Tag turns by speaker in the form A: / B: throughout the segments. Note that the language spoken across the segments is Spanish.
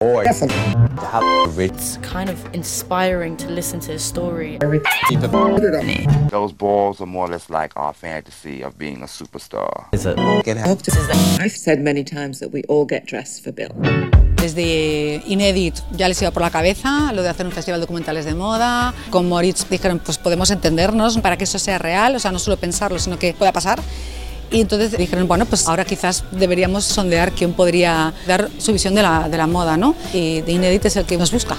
A: It's kind of inspiring to listen to his story.
B: Those balls are more or less like our fantasy of being a superstar.
C: I've said many times that we all get dressed for Bill.
D: Desde Inédit ya les iba por la cabeza lo de hacer un festival de documentales de moda. Con Moritz dijeron, pues podemos entendernos para que eso sea real, o sea, no solo pensarlo, sino que pueda pasar. Y entonces dijeron, bueno, pues ahora quizás deberíamos sondear quién podría dar su visión de la, de la moda, ¿no? Y de Inédit es el que nos busca.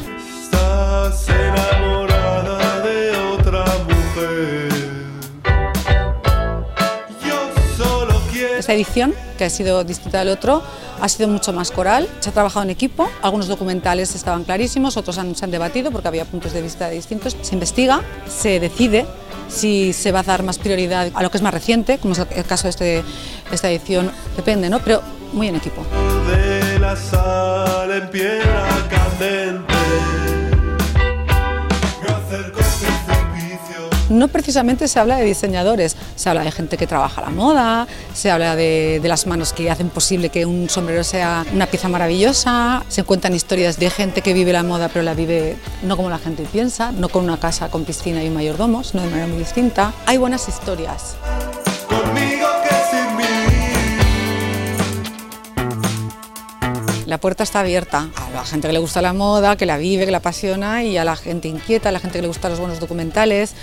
D: Esta edición, que ha sido distinta del otro, ha sido mucho más coral, se ha trabajado en equipo, algunos documentales estaban clarísimos, otros se han debatido porque había puntos de vista distintos, se investiga, se decide si se va a dar más prioridad a lo que es más reciente, como es el caso de este- esta edición, depende, ¿no? pero muy en equipo.
E: de la sal en piedra candente.
D: No precisamente se habla de diseñadores, se habla de gente que trabaja la moda, se habla de, de las manos que hacen posible que un sombrero sea una pieza maravillosa, se cuentan historias de gente que vive la moda pero la vive no como la gente piensa, no con una casa con piscina y un mayordomo, sino de manera muy distinta. Hay buenas historias. La puerta está abierta a la gente que le gusta la moda, que la vive, que la apasiona y a la gente inquieta, a la gente que le gustan los buenos documentales.